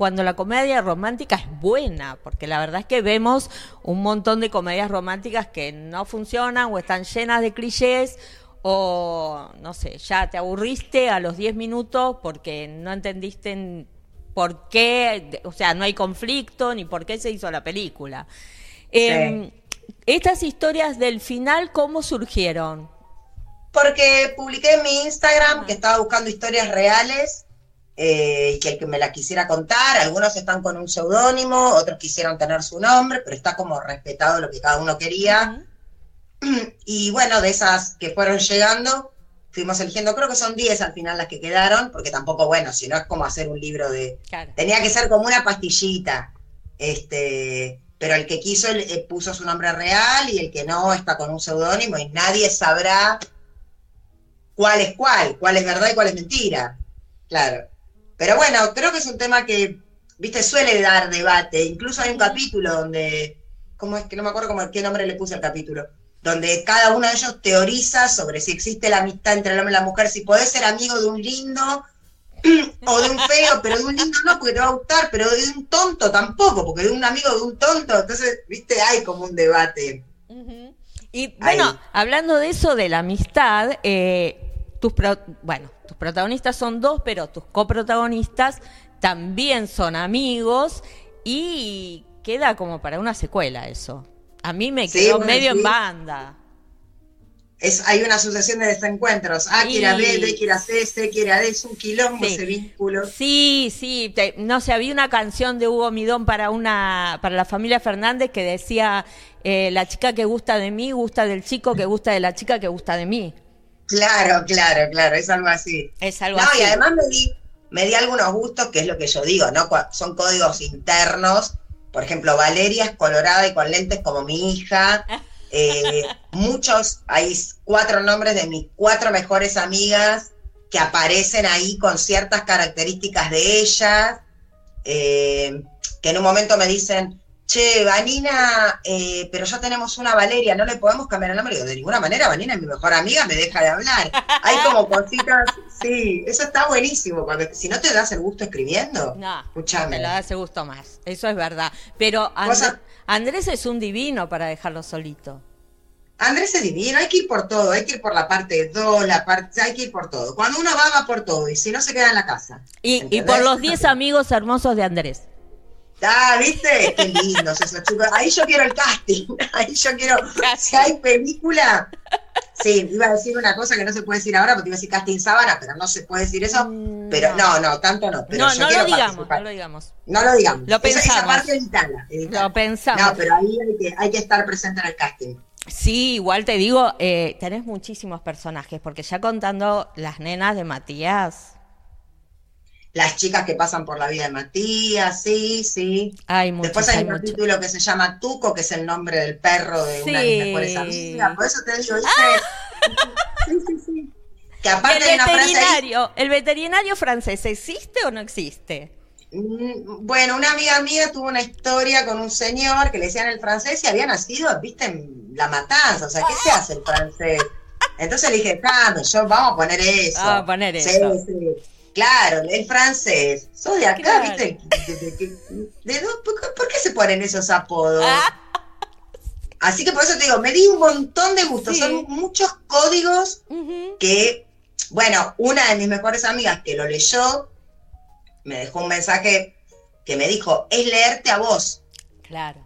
cuando la comedia romántica es buena, porque la verdad es que vemos un montón de comedias románticas que no funcionan o están llenas de clichés o no sé, ya te aburriste a los 10 minutos porque no entendiste por qué, o sea, no hay conflicto ni por qué se hizo la película. Em, estas historias del final, ¿cómo surgieron? Porque publiqué en mi Instagram que estaba buscando historias reales eh, y que el que me la quisiera contar, algunos están con un seudónimo, otros quisieron tener su nombre, pero está como respetado lo que cada uno quería. Y bueno, de esas que fueron llegando, fuimos eligiendo, creo que son 10 al final las que quedaron, porque tampoco, bueno, si no es como hacer un libro de... Tenía que ser como una pastillita. Este, pero el que quiso eh, puso su nombre real y el que no está con un seudónimo y nadie sabrá cuál es cuál, cuál es verdad y cuál es mentira. Claro. Pero bueno, creo que es un tema que, viste, suele dar debate. Incluso hay un capítulo donde, ¿cómo es que no me acuerdo cómo, qué nombre le puse al capítulo? Donde cada uno de ellos teoriza sobre si existe la amistad entre el hombre y la mujer, si podés ser amigo de un lindo o de un feo, pero de un lindo no, porque te va a gustar, pero de un tonto tampoco, porque de un amigo de un tonto, entonces, viste, hay como un debate. Y bueno, hablando de eso, de la amistad, eh, tus bueno, tus protagonistas son dos, pero tus coprotagonistas también son amigos y queda como para una secuela eso. A mí me quedó medio en banda hay una sucesión de desencuentros. A quiere a B, B quiere a C, C quiere a D, es un quilombo ese vínculo. Sí, sí, no sé, había una canción de Hugo Midón para una para la familia Fernández que decía eh, la chica que gusta de mí gusta del chico que gusta de la chica que gusta de mí. Claro, claro, claro, es algo así. Es algo así. y además me di, me di algunos gustos, que es lo que yo digo, ¿no? Son códigos internos. Por ejemplo, Valeria es colorada y con lentes como mi hija. Eh, muchos, hay cuatro nombres de mis cuatro mejores amigas que aparecen ahí con ciertas características de ellas, eh, que en un momento me dicen, che, Vanina, eh, pero ya tenemos una Valeria, ¿no le podemos cambiar el nombre? Digo, de ninguna manera, Vanina es mi mejor amiga, me deja de hablar. Hay como cositas, sí, eso está buenísimo, cuando si no te das el gusto escribiendo, no, escúchame. te lo das el gusto más, eso es verdad. Pero Andrés es un divino para dejarlo solito. Andrés es divino, hay que ir por todo, hay que ir por la parte 2, la parte, hay que ir por todo. Cuando uno va, va por todo, y si no se queda en la casa. Y, por los 10 amigos hermosos de Andrés. Ah, ¿viste? Qué lindos esos chicos. Ahí yo quiero el casting. Ahí yo quiero. Si hay película. Sí, iba a decir una cosa que no se puede decir ahora, porque iba a decir casting sábana, pero no se puede decir eso. Mm, pero no, no, tanto no. Pero no, no lo digamos, no lo digamos. No lo digamos. Lo pensamos. Esa, parte Lo pensamos. No, pero ahí hay que, hay que estar presente en el casting. Sí, igual te digo, eh, tenés muchísimos personajes, porque ya contando las nenas de Matías. Las chicas que pasan por la vida de Matías, sí, sí. Hay Después hay, un capítulo que se llama Tuco, que es el nombre del perro de una de mis mejores amigas. Por eso te digo, ¡Ah! Sí, sí, sí. Que aparte el veterinario, ¿El veterinario francés existe o no existe? Mm, bueno, una amiga mía tuvo una historia con un señor que le decían el francés y había nacido, viste, en la matanza. O sea, ¿qué se hace el francés? Entonces le dije, yo vamos a poner eso. Vamos a poner eso. Claro, el francés. Sos de acá, ¿viste? De, ¿por, qué se ponen esos apodos? Ah. Así que por eso te digo, me di un montón de gustos. Son muchos códigos que, bueno, una de mis mejores amigas que lo leyó me dejó un mensaje que me dijo, es leerte a vos. Claro.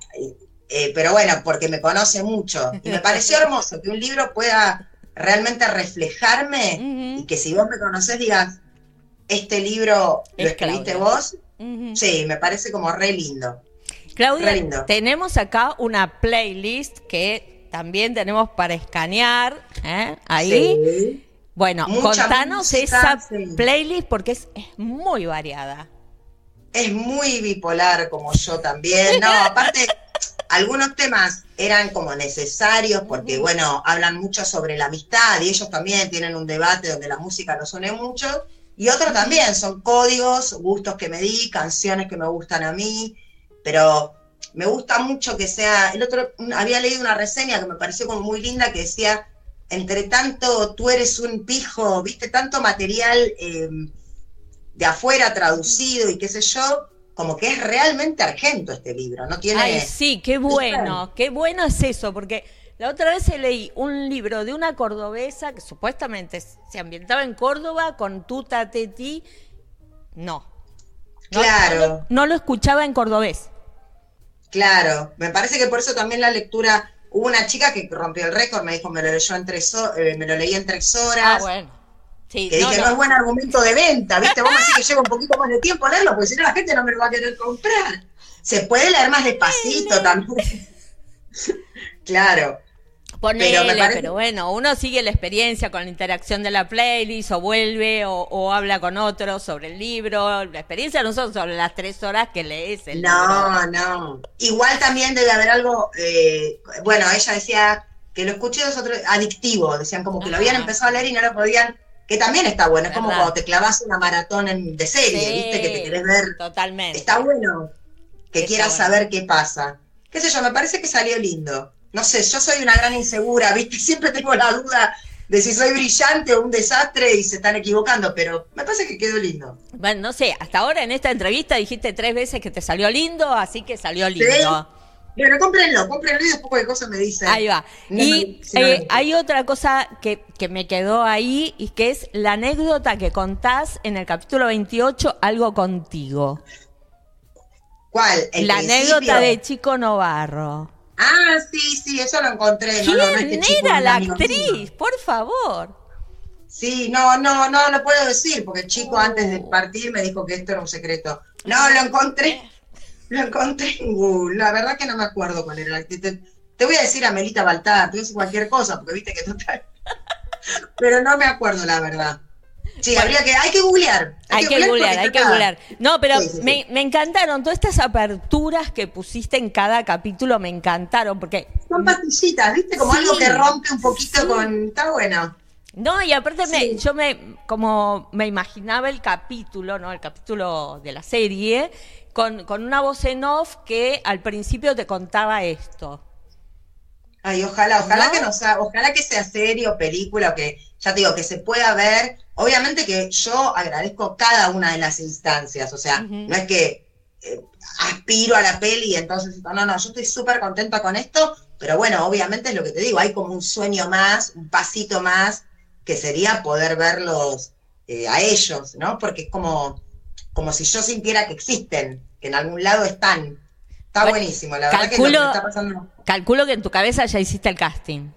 Eh, pero bueno, porque me conoce mucho. Y me pareció hermoso que un libro pueda realmente reflejarme y que si vos me conocés digas, este libro lo escribiste vos. Sí, me parece como re lindo. Claudia, tenemos acá una playlist que también tenemos para escanear. ¿eh? Ahí. Bueno, contanos esa playlist porque es, muy variada. Es muy bipolar como yo también. No, aparte, algunos temas eran como necesarios porque, bueno, hablan mucho sobre la amistad y ellos también tienen un debate donde la música nos une mucho. Y otros también son códigos, gustos que me di, canciones que me gustan a mí, pero me gusta mucho que sea. El otro, había leído una reseña que me pareció como muy linda que decía entre tanto tú eres un pijo, viste, tanto material eh, de afuera traducido y qué sé yo, como que es realmente argento este libro, no tiene... Ay, sí, qué bueno, qué bueno es eso, porque la otra vez leí un libro de una cordobesa que supuestamente se ambientaba en Córdoba con Tuta Teti. No. Claro. No, lo escuchaba en cordobés. Claro, me parece que por eso también la lectura. Hubo una chica que rompió el récord, me dijo, me lo leyó en tres eh, me lo leí en tres horas. Ah, bueno. Sí, que dije, no. es buen argumento de venta, ¿viste? Me decís que lleva un poquito más de tiempo leerlo, porque si no la gente no me lo va a querer comprar. Se puede leer más despacito también. claro. Ponele, pero, bueno, uno sigue la experiencia con la interacción de la playlist, o vuelve, o, habla con otros sobre el libro. La experiencia no son sobre las tres horas que lees el no, No, Igual también debe haber algo, eh, bueno, ella decía que lo escuché otros, adictivo, decían como que lo habían empezado a leer y no lo podían, que también está bueno, es como cuando te clavas una maratón de serie, ¿viste? Que te querés ver. Totalmente. Está bueno que quieras saber qué pasa. Qué sé yo, me parece que salió lindo no sé, yo soy una gran insegura, ¿viste? Siempre tengo la duda de si soy brillante o un desastre y se están equivocando, pero me parece que quedó lindo. Bueno, no sé, hasta ahora en esta entrevista dijiste tres veces que te salió lindo, así que salió lindo. Bueno, cómprenlo, cómprenlo y después qué cosa me dicen. Ahí va. y eh, hay otra cosa que, que, me quedó ahí y que es la anécdota que contás en el capítulo 28, Algo contigo. ¿Cuál? la anécdota de Chico Novarro. Ah, sí, sí, eso lo encontré. ¿Quién era la actriz? Por favor. Sí, no, no, no lo puedo decir, porque el chico antes de partir me dijo que esto era un secreto. No, lo encontré, lo encontré en Google. La verdad que no me acuerdo cuál era. Te, te voy a decir a Melita Baltar, te voy a decir cualquier cosa, porque viste que total. Pero no me acuerdo la verdad. Sí, habría que, hay que googlear. Hay, que googlear, hay que googlear. No, pero Me, me, encantaron, todas estas aperturas que pusiste en cada capítulo me encantaron, porque... Son pastillitas, ¿viste? Como algo que rompe un poquito con... Está bueno. No, y aparte me, yo me, como me imaginaba el capítulo, ¿no? El capítulo de la serie, con, con una voz en off que al principio te contaba esto. Ay, ojalá, ojalá que no sea, ojalá que sea serio, película, que ya te digo, que se pueda ver. Obviamente que yo agradezco cada una de las instancias, o sea, no es que eh, aspiro a la peli y entonces, no, no, yo estoy súper contenta con esto, pero bueno, obviamente es lo que te digo, hay como un sueño más, un pasito más, que sería poder verlos eh, a ellos, ¿no? Porque es como, como si yo sintiera que existen, que en algún lado están. Está buenísimo, la verdad que lo que está pasando. Calculo que en tu cabeza ya hiciste el casting.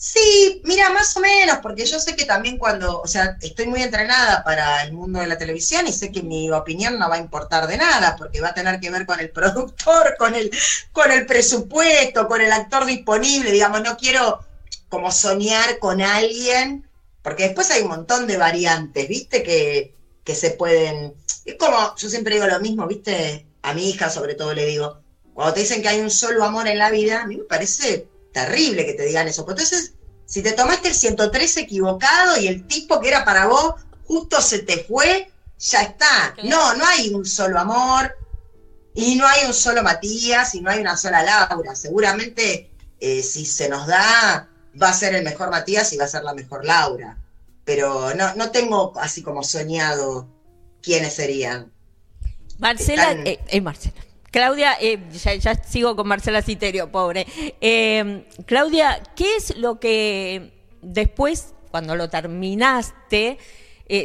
Sí, mira, más o menos, porque yo sé que también cuando, o sea, estoy muy entrenada para el mundo de la televisión y sé que mi opinión no va a importar de nada, porque va a tener que ver con el productor, con el, con el presupuesto, con el actor disponible, digamos, no quiero como soñar con alguien, porque después hay un montón de variantes, ¿viste? Que, que se pueden, es como, yo siempre digo lo mismo, ¿viste? a mi hija sobre todo le digo, cuando te dicen que hay un solo amor en la vida, a mí me parece terrible que te digan eso. Pues entonces, si te tomaste el 103 equivocado y el tipo que era para vos justo se te fue, ya está. No, no hay un solo amor y no hay un solo Matías y no hay una sola Laura. Seguramente eh, si se nos da, va a ser el mejor Matías y va a ser la mejor Laura. Pero no, no tengo así como soñado quiénes serían. Marcela, eh, eh, Marcela. Claudia, eh, ya, sigo con Marcela Citerio, pobre. Eh, Claudia, ¿qué es lo que después, cuando lo terminaste,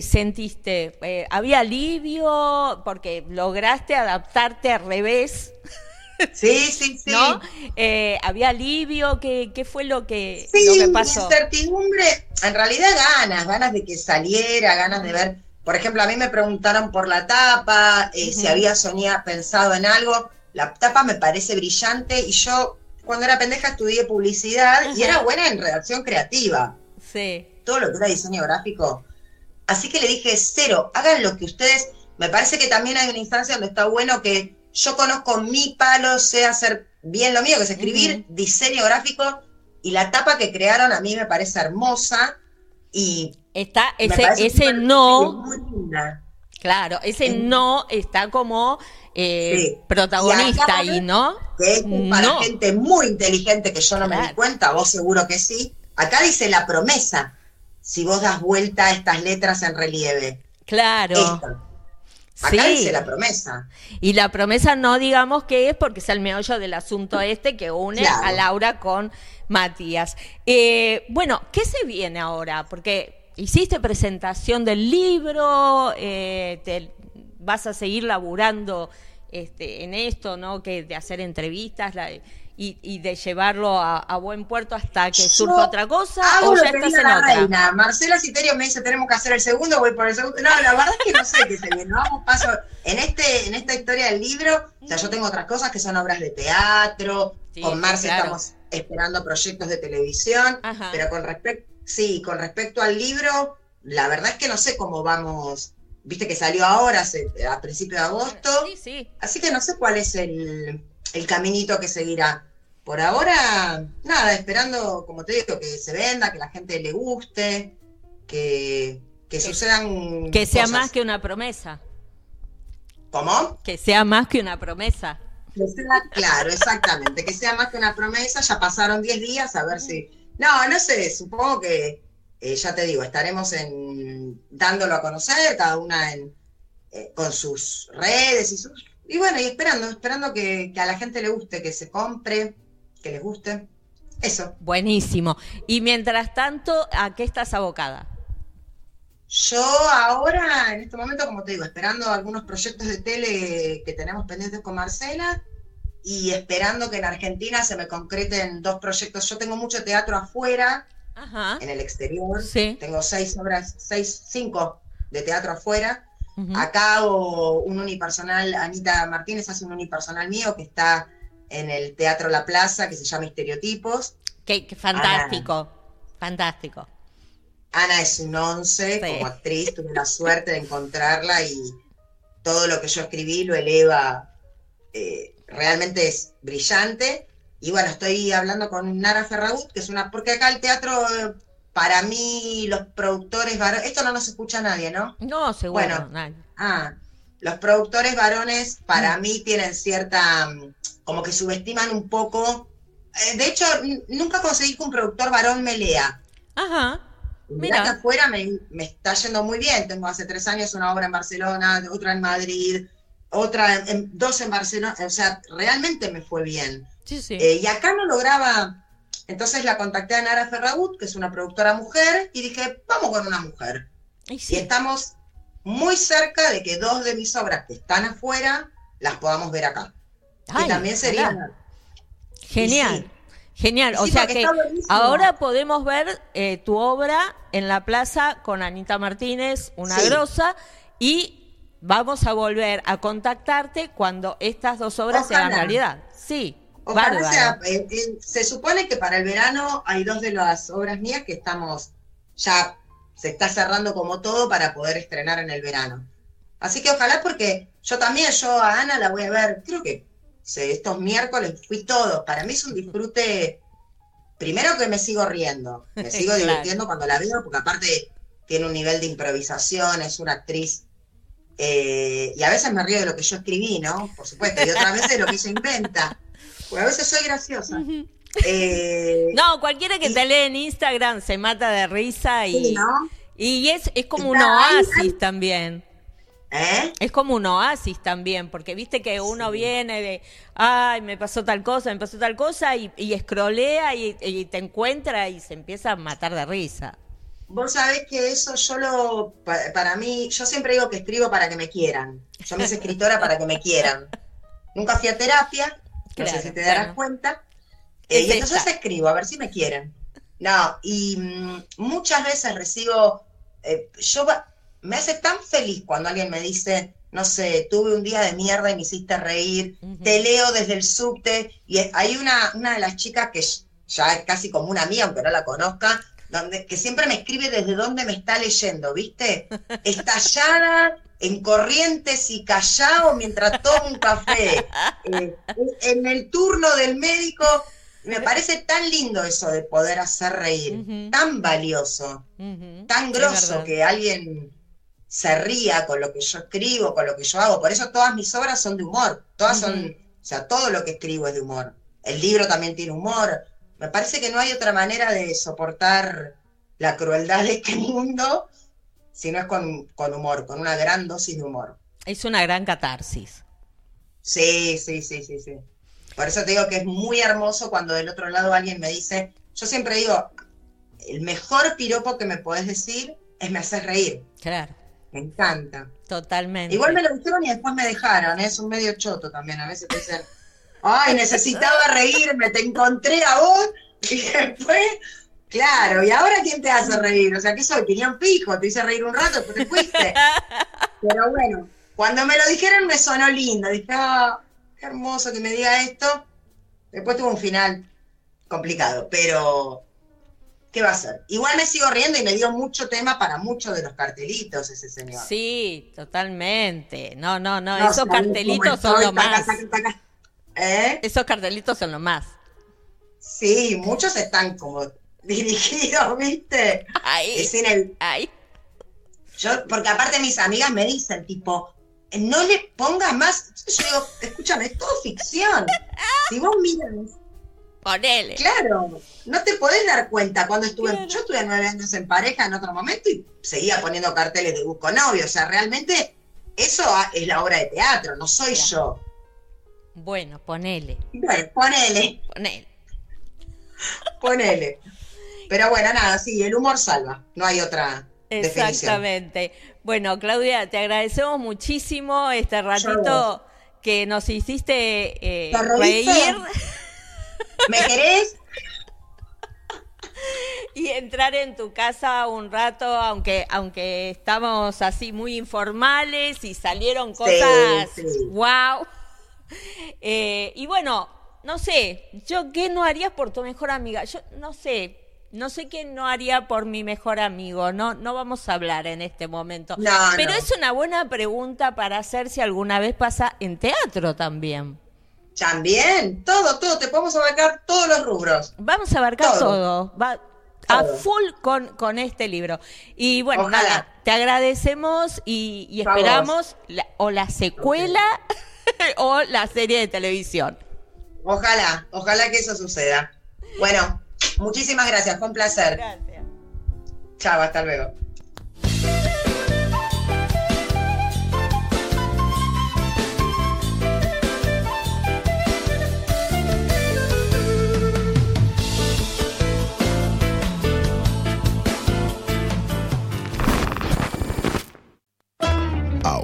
sentiste? ¿Había alivio porque lograste adaptarte al revés? Sí, sí, sí. ¿No? ¿Había alivio? ¿Qué, ¿Qué, fue lo que, sí, lo que pasó? incertidumbre, en realidad ganas, ganas de que saliera, ganas de ver por ejemplo, a mí me preguntaron por la tapa, eh, si había soñado, pensado en algo. La tapa me parece brillante y yo cuando era pendeja estudié publicidad y era buena en redacción creativa. Sí. Todo lo que era diseño gráfico. Así que le dije, cero, hagan lo que ustedes... Me parece que también hay una instancia donde está bueno que yo conozco mi palo, sé hacer bien lo mío, que es escribir diseño gráfico, y la tapa que crearon a mí me parece hermosa y está ese, ese no. Claro, ese no está como eh, protagonista ahí, ¿no? Que es para gente muy inteligente que yo no me di cuenta, vos seguro que sí. Acá dice la promesa, si vos das vuelta a estas letras en relieve. Claro. Acá dice la promesa. Y la promesa no digamos que es porque es el meollo del asunto este que une a Laura con Matías. Eh, bueno, ¿qué se viene ahora? Porque hiciste presentación del libro, eh, te, vas a seguir laburando este, en esto, ¿no? Que de hacer entrevistas. La, y, de llevarlo a, buen puerto hasta que surja otra cosa o ya estás en otra? Reina. Marcela Citerio me dice tenemos que hacer el segundo, voy por el segundo. No, la verdad es que no sé qué se viene. Vamos paso. En este, en esta historia del libro, o sea, yo tengo otras cosas que son obras de teatro, con Marce estamos esperando proyectos de televisión, pero con respecto, sí, con respecto al libro, la verdad es que no sé cómo vamos. Viste que salió ahora, a principios de agosto. Sí, sí. Así que no sé cuál es el el caminito que seguirá. Por ahora, nada, esperando, como te digo, que se venda, que la gente le guste, que, que, sucedan. Que sea más que una promesa. ¿Cómo? Que sea más que una promesa. claro, exactamente, que sea más que una promesa. Ya pasaron 10 días, a ver si. No, no sé, supongo que, eh, ya te digo, estaremos en, dándolo a conocer, cada una en, eh, con sus redes y sus y bueno, y esperando, esperando que, a la gente le guste, que se compre, que les guste. Eso. Buenísimo. Y mientras tanto, ¿a qué estás abocada? Yo ahora, en este momento, como te digo, esperando algunos proyectos de tele que tenemos pendientes con Marcela y esperando que en Argentina se me concreten dos proyectos. Yo tengo mucho teatro afuera, en el exterior. Tengo seis obras, seis, cinco de teatro afuera. Acá hago un unipersonal, Anita Martínez hace un unipersonal mío que está en el Teatro La Plaza, que se llama Estereotipos. Qué, fantástico, fantástico. Ana es un once como actriz, tuve la suerte de encontrarla y todo lo que yo escribí lo eleva, eh, realmente es brillante. Y bueno, estoy hablando con Nara Ferragut, que es una, porque acá el teatro para mí los productores varones, esto no nos escucha nadie, ¿no? No, seguro. Bueno, nadie. ah, los productores varones para mm. mí tienen cierta, mm, como que subestiman un poco. Eh, de hecho, nunca conseguí que un productor varón me lea. Ajá. Mira que afuera me, está yendo muy bien. Tengo hace tres años una obra en Barcelona, otra en Madrid, otra, en, dos en Barcelona. O sea, realmente me fue bien. Sí, sí. Eh, y acá no lograba entonces la contacté a Nara Ferragut, que es una productora mujer, y dije, vamos con una mujer. Y estamos muy cerca de que dos de mis obras que están afuera las podamos ver acá. y también sería... Genial. Genial, o sea que ahora podemos ver eh, tu obra en la plaza con Anita Martínez, una grosa, y vamos a volver a contactarte cuando estas dos obras sean realidad. Sí. Eh, eh, se supone que para el verano hay dos de las obras mías que estamos ya se está cerrando como todo para poder estrenar en el verano. Así que ojalá porque yo también, yo a Ana la voy a ver, creo que estos miércoles fui todo. Para mí es un disfrute, primero que me sigo riendo, me sigo divirtiendo cuando la veo, porque aparte tiene un nivel de improvisación, es una actriz. Eh, y a veces me río de lo que yo escribí, ¿no? Por supuesto, y otras veces de lo que ella inventa a veces soy graciosa. Eh, no, cualquiera que te lee en Instagram se mata de risa y, y es, es como un oasis también. ¿Eh? Es como un oasis también, porque viste que uno viene de, ay, me pasó tal cosa, me pasó tal cosa, y, y escrolea y, te encuentra y se empieza a matar de risa. Vos sabés que eso yo lo, para, mí, yo siempre digo que escribo para que me quieran. Yo me hice escritora para que me quieran. Nunca fui a terapia, no sé si te darás cuenta. Eh, y entonces escribo, a ver si me quieren. No, y mm, muchas veces recibo, eh, yo me hace tan feliz cuando alguien me dice, no sé, tuve un día de mierda y me hiciste reír, te leo desde el subte, y hay una, una de las chicas que ya es casi como una mía, aunque no la conozca, donde, que siempre me escribe desde dónde me está leyendo, ¿viste? Estallada en Corrientes y Callao mientras tomo un café, eh, en el turno del médico. Me parece tan lindo eso de poder hacer reír, tan valioso, tan grosso que alguien se ría con lo que yo escribo, con lo que yo hago. Por eso todas mis obras son de humor, todas son, o sea, todo lo que escribo es de humor. El libro también tiene humor. Me parece que no hay otra manera de soportar la crueldad de este mundo si no es con, humor, con una gran dosis de humor. Es una gran catarsis. Sí, sí, sí, sí, sí. Por eso te digo que es muy hermoso cuando del otro lado alguien me dice, yo siempre digo, el mejor piropo que me podés decir es me haces reír. Claro. Me encanta. Totalmente. Igual me lo dijeron y después me dejaron, ¿eh? es un medio choto también. A veces te dicen, ay, necesitaba reírme, te encontré a vos y después, claro, ¿y ahora quién te hace reír? O sea, ¿qué soy? Opinión pijo, te hice reír un rato, después te fuiste. Pero bueno, cuando me lo dijeron me sonó lindo. Dije, ah, qué hermoso que me diga esto. Después tuvo un final complicado, pero ¿qué va a ser? Igual me sigo riendo y me dio mucho tema para muchos de los cartelitos ese señor. Sí, totalmente. No, no, no, esos cartelitos son lo más. ¿Eh? Esos cartelitos son lo más. Sí, muchos están como dirigidos, ¿viste? Ahí. el... Ahí. Yo, porque aparte mis amigas me dicen, tipo, no le pongas más. Yo digo, escúchame, es todo ficción. Si vos miras. Ponele. Claro, no te podés dar cuenta. Cuando estuve, yo estuve nueve años en pareja en otro momento y seguía poniendo carteles de busco novio. O sea, realmente eso es la obra de teatro, no soy yo. Bueno, ponele. Bueno, ponele. Ponele. Ponele. Pero bueno, nada, sí, el humor salva. No hay otra. Exactamente. Bueno, Claudia, te agradecemos muchísimo este ratito que nos hiciste eh, reír. ¿Me querés? y entrar en tu casa un rato, aunque, aunque estamos así muy informales y salieron cosas wow. Eh, y bueno, no sé, yo qué no harías por tu mejor amiga. Yo no sé, no sé qué no haría por mi mejor amigo, no, no vamos a hablar en este momento. Pero es una buena pregunta para hacer si alguna vez pasa en teatro también. También, todo, todo, te podemos abarcar todos los rubros. Vamos a abarcar todo, Va a full con, con este libro. Y bueno, nada, te agradecemos y, esperamos o la secuela o la serie de televisión. Ojalá, ojalá que eso suceda. Bueno, Muchísimas gracias, fue un placer. Gracias. Chao, hasta luego.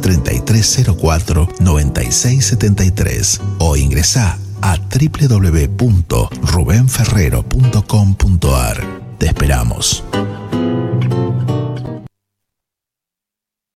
33 04 96 73 o ingresa a www.rubenferrero.com.ar. Te esperamos.